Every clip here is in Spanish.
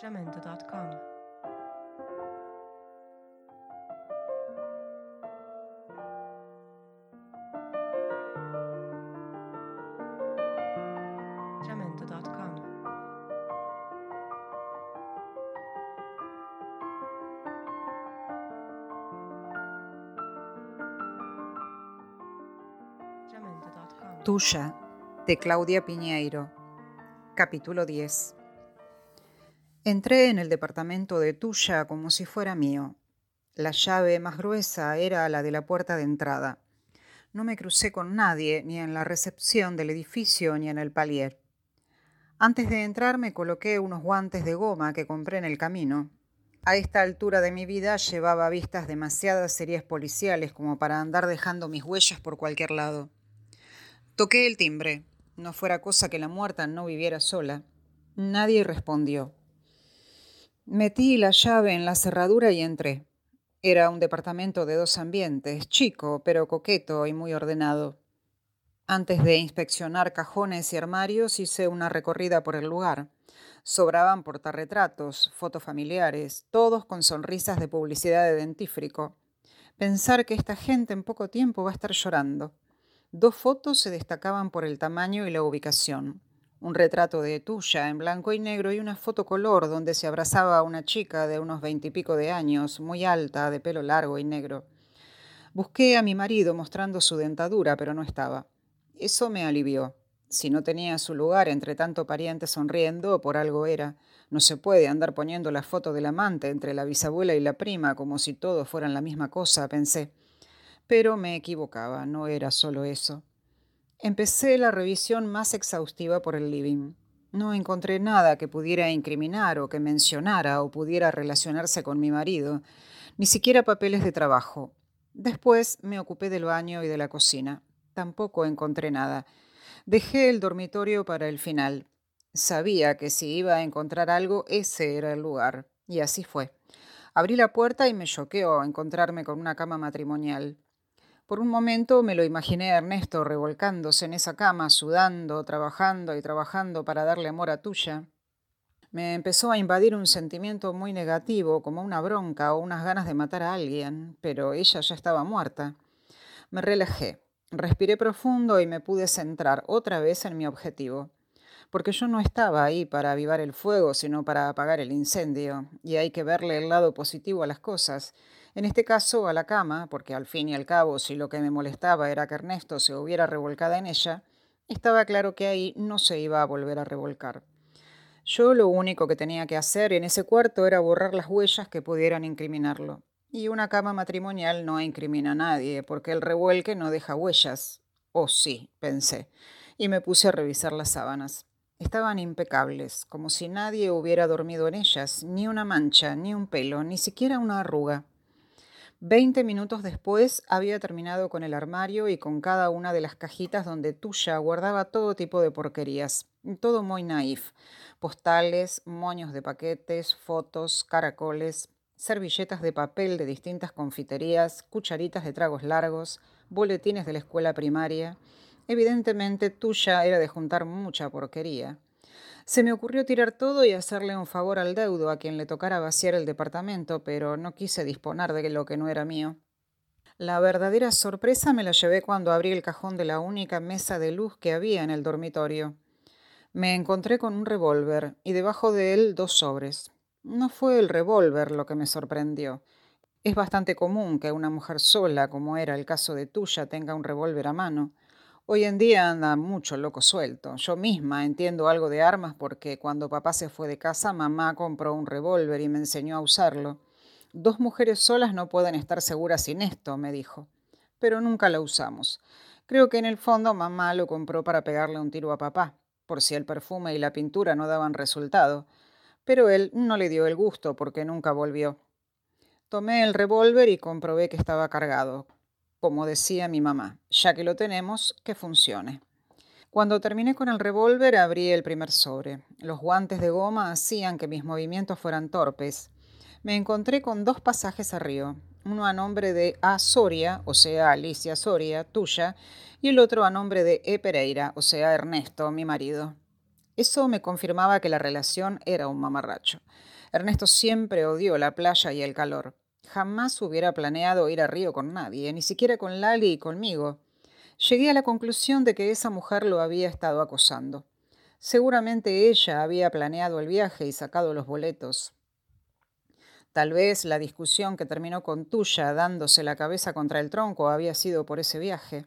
jamendo.com. Tuya, de Claudia Piñeiro. Capítulo 10. Entré en el departamento de Tuya como si fuera mío. La llave más gruesa era la de la puerta de entrada. No me crucé con nadie, ni en la recepción del edificio, ni en el palier. Antes de entrar me coloqué unos guantes de goma que compré en el camino. A esta altura de mi vida llevaba vistas demasiadas series policiales como para andar dejando mis huellas por cualquier lado. Toqué el timbre. No fuera cosa que la muerta no viviera sola. Nadie respondió. Metí la llave en la cerradura y entré. Era un departamento de dos ambientes, chico, pero coqueto y muy ordenado. Antes de inspeccionar cajones y armarios hice una recorrida por el lugar. Sobraban portarretratos, fotos familiares, todos con sonrisas de publicidad de dentífrico. Pensar que esta gente en poco tiempo va a estar llorando. Dos fotos se destacaban por el tamaño y la ubicación. Un retrato de tuya en blanco y negro y una foto color donde se abrazaba una chica de unos veintipico de años, muy alta, de pelo largo y negro. Busqué a mi marido mostrando su dentadura, pero no estaba. Eso me alivió. Si no tenía su lugar entre tanto pariente sonriendo, por algo era. No se puede andar poniendo la foto del amante entre la bisabuela y la prima como si todos fueran la misma cosa, pensé. Pero me equivocaba, no era solo eso. Empecé la revisión más exhaustiva por el living. No encontré nada que pudiera incriminar o que mencionara o pudiera relacionarse con mi marido, ni siquiera papeles de trabajo. Después me ocupé del baño y de la cocina. Tampoco encontré nada. Dejé el dormitorio para el final. Sabía que si iba a encontrar algo, ese era el lugar. Y así fue. Abrí la puerta y me choqueó encontrarme con una cama matrimonial. Por un momento me lo imaginé a Ernesto revolcándose en esa cama, sudando, trabajando y trabajando para darle amor a tuya. Me empezó a invadir un sentimiento muy negativo, como una bronca o unas ganas de matar a alguien, pero ella ya estaba muerta. Me relajé, respiré profundo y me pude centrar otra vez en mi objetivo. Porque yo no estaba ahí para avivar el fuego, sino para apagar el incendio, y hay que verle el lado positivo a las cosas en este caso, a la cama, porque al fin y al cabo, si lo que me molestaba era que Ernesto se hubiera revolcado en ella, estaba claro que ahí no se iba a volver a revolcar. Yo lo único que tenía que hacer en ese cuarto era borrar las huellas que pudieran incriminarlo. Y una cama matrimonial no incrimina a nadie, porque el revuelque no deja huellas. Oh sí, pensé, y me puse a revisar las sábanas. Estaban impecables, como si nadie hubiera dormido en ellas, ni una mancha, ni un pelo, ni siquiera una arruga. Veinte minutos después había terminado con el armario y con cada una de las cajitas donde Tuya guardaba todo tipo de porquerías. Todo muy naif. Postales, moños de paquetes, fotos, caracoles, servilletas de papel de distintas confiterías, cucharitas de tragos largos, boletines de la escuela primaria. Evidentemente Tuya era de juntar mucha porquería. Se me ocurrió tirar todo y hacerle un favor al deudo a quien le tocara vaciar el departamento, pero no quise disponer de lo que no era mío. La verdadera sorpresa me la llevé cuando abrí el cajón de la única mesa de luz que había en el dormitorio. Me encontré con un revólver y debajo de él dos sobres. No fue el revólver lo que me sorprendió. Es bastante común que una mujer sola, como era el caso de tuya, tenga un revólver a mano. Hoy en día anda mucho loco suelto. Yo misma entiendo algo de armas porque cuando papá se fue de casa, mamá compró un revólver y me enseñó a usarlo. Dos mujeres solas no pueden estar seguras sin esto, me dijo. Pero nunca lo usamos. Creo que en el fondo mamá lo compró para pegarle un tiro a papá, por si el perfume y la pintura no daban resultado. Pero él no le dio el gusto porque nunca volvió. Tomé el revólver y comprobé que estaba cargado como decía mi mamá, ya que lo tenemos, que funcione. Cuando terminé con el revólver abrí el primer sobre. Los guantes de goma hacían que mis movimientos fueran torpes. Me encontré con dos pasajes a río, uno a nombre de A. Soria, o sea, Alicia Soria, tuya, y el otro a nombre de E. Pereira, o sea, Ernesto, mi marido. Eso me confirmaba que la relación era un mamarracho. Ernesto siempre odió la playa y el calor. Jamás hubiera planeado ir a Río con nadie, ni siquiera con Lali y conmigo. Llegué a la conclusión de que esa mujer lo había estado acosando. Seguramente ella había planeado el viaje y sacado los boletos. Tal vez la discusión que terminó con Tuya dándose la cabeza contra el tronco había sido por ese viaje.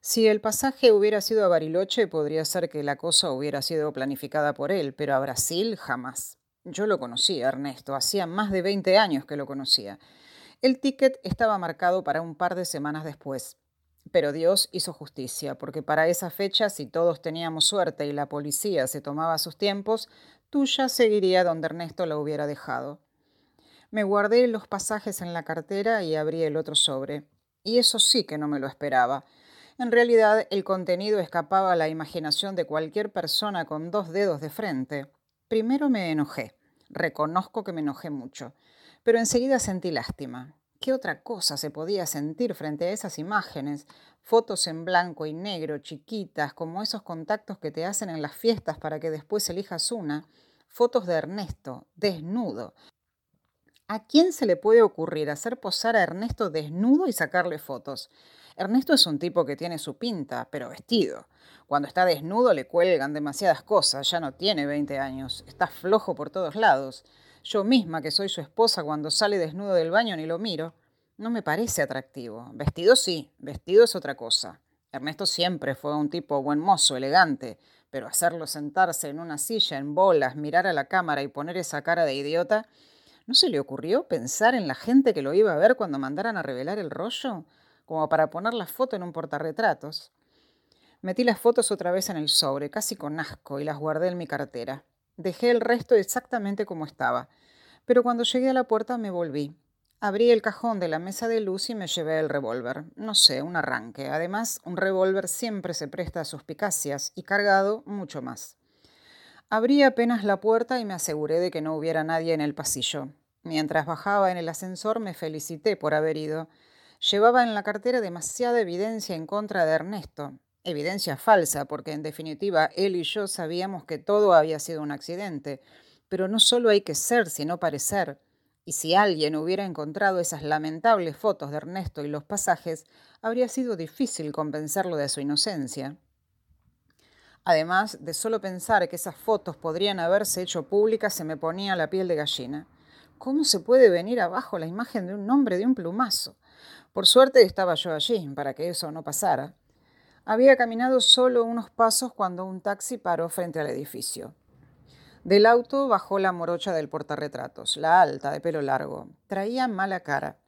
Si el pasaje hubiera sido a Bariloche, podría ser que la cosa hubiera sido planificada por él, pero a Brasil jamás. Yo lo conocía, Ernesto, hacía más de 20 años que lo conocía. El ticket estaba marcado para un par de semanas después. Pero Dios hizo justicia, porque para esa fecha, si todos teníamos suerte y la policía se tomaba sus tiempos, tuya seguiría donde Ernesto la hubiera dejado. Me guardé los pasajes en la cartera y abrí el otro sobre. Y eso sí que no me lo esperaba. En realidad, el contenido escapaba a la imaginación de cualquier persona con dos dedos de frente. Primero me enojé. Reconozco que me enojé mucho. Pero enseguida sentí lástima. ¿Qué otra cosa se podía sentir frente a esas imágenes? Fotos en blanco y negro, chiquitas, como esos contactos que te hacen en las fiestas para que después elijas una. Fotos de Ernesto, desnudo. ¿A quién se le puede ocurrir hacer posar a Ernesto desnudo y sacarle fotos? Ernesto es un tipo que tiene su pinta, pero vestido. Cuando está desnudo le cuelgan demasiadas cosas, ya no tiene 20 años, está flojo por todos lados. Yo misma, que soy su esposa, cuando sale desnudo del baño ni lo miro. No me parece atractivo. Vestido sí, vestido es otra cosa. Ernesto siempre fue un tipo buen mozo, elegante, pero hacerlo sentarse en una silla en bolas, mirar a la cámara y poner esa cara de idiota, ¿no se le ocurrió pensar en la gente que lo iba a ver cuando mandaran a revelar el rollo? Como para poner la foto en un portarretratos. Metí las fotos otra vez en el sobre, casi con asco, y las guardé en mi cartera. Dejé el resto exactamente como estaba. Pero cuando llegué a la puerta me volví. Abrí el cajón de la mesa de luz y me llevé el revólver. No sé, un arranque. Además, un revólver siempre se presta a suspicacias y cargado mucho más. Abrí apenas la puerta y me aseguré de que no hubiera nadie en el pasillo. Mientras bajaba en el ascensor me felicité por haber ido. Llevaba en la cartera demasiada evidencia en contra de Ernesto. Evidencia falsa, porque en definitiva él y yo sabíamos que todo había sido un accidente. Pero no solo hay que ser, sino parecer. Y si alguien hubiera encontrado esas lamentables fotos de Ernesto y los pasajes, habría sido difícil convencerlo de su inocencia. Además de solo pensar que esas fotos podrían haberse hecho públicas, se me ponía la piel de gallina. ¿Cómo se puede venir abajo la imagen de un hombre de un plumazo? Por suerte estaba yo allí para que eso no pasara. Había caminado solo unos pasos cuando un taxi paró frente al edificio. Del auto bajó la morocha del portarretratos, la alta, de pelo largo. Traía mala cara.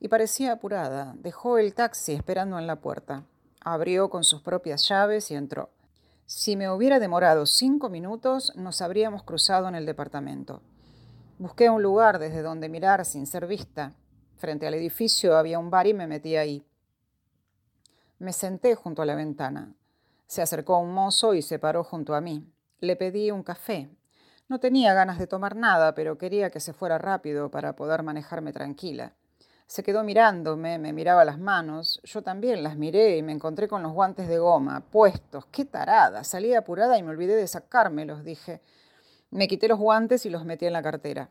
Y parecía apurada. Dejó el taxi esperando en la puerta. Abrió con sus propias llaves y entró. Si me hubiera demorado cinco minutos, nos habríamos cruzado en el departamento. Busqué un lugar desde donde mirar sin ser vista. Frente al edificio había un bar y me metí ahí. Me senté junto a la ventana. Se acercó un mozo y se paró junto a mí. Le pedí un café. No tenía ganas de tomar nada, pero quería que se fuera rápido para poder manejarme tranquila. Se quedó mirándome, me miraba las manos, yo también las miré y me encontré con los guantes de goma, puestos. ¡Qué tarada! Salí apurada y me olvidé de sacármelos, dije. Me quité los guantes y los metí en la cartera.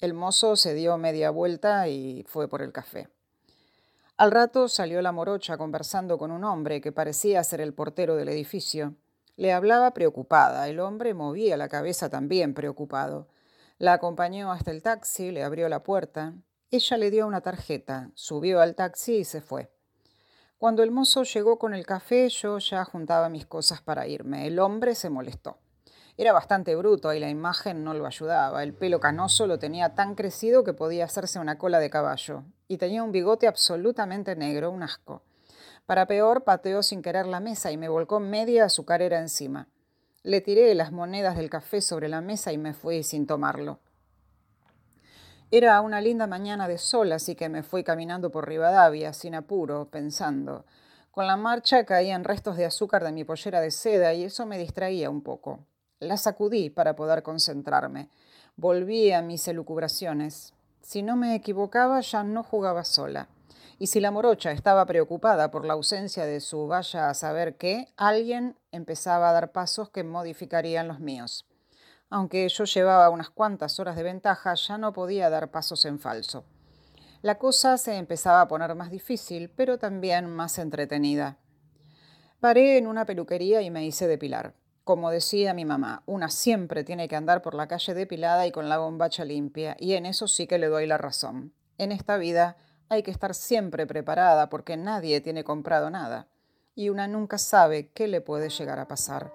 El mozo se dio media vuelta y fue por el café. Al rato salió la morocha conversando con un hombre que parecía ser el portero del edificio. Le hablaba preocupada. El hombre movía la cabeza también preocupado. La acompañó hasta el taxi, le abrió la puerta. Ella le dio una tarjeta, subió al taxi y se fue. Cuando el mozo llegó con el café, yo ya juntaba mis cosas para irme. El hombre se molestó. Era bastante bruto y la imagen no lo ayudaba. El pelo canoso lo tenía tan crecido que podía hacerse una cola de caballo. Y tenía un bigote absolutamente negro, un asco. Para peor, pateó sin querer la mesa y me volcó media azucarera encima. Le tiré las monedas del café sobre la mesa y me fui sin tomarlo. Era una linda mañana de sol, así que me fui caminando por Rivadavia, sin apuro, pensando. Con la marcha caían restos de azúcar de mi pollera de seda y eso me distraía un poco. La sacudí para poder concentrarme. Volví a mis elucubraciones. Si no me equivocaba, ya no jugaba sola. y si la morocha estaba preocupada por la ausencia de su vaya a saber qué, alguien empezaba a dar pasos que modificarían los míos. Aunque yo llevaba unas cuantas horas de ventaja, ya no podía dar pasos en falso. La cosa se empezaba a poner más difícil, pero también más entretenida. Paré en una peluquería y me hice depilar. Como decía mi mamá, una siempre tiene que andar por la calle depilada y con la bombacha limpia, y en eso sí que le doy la razón. En esta vida hay que estar siempre preparada porque nadie tiene comprado nada y una nunca sabe qué le puede llegar a pasar.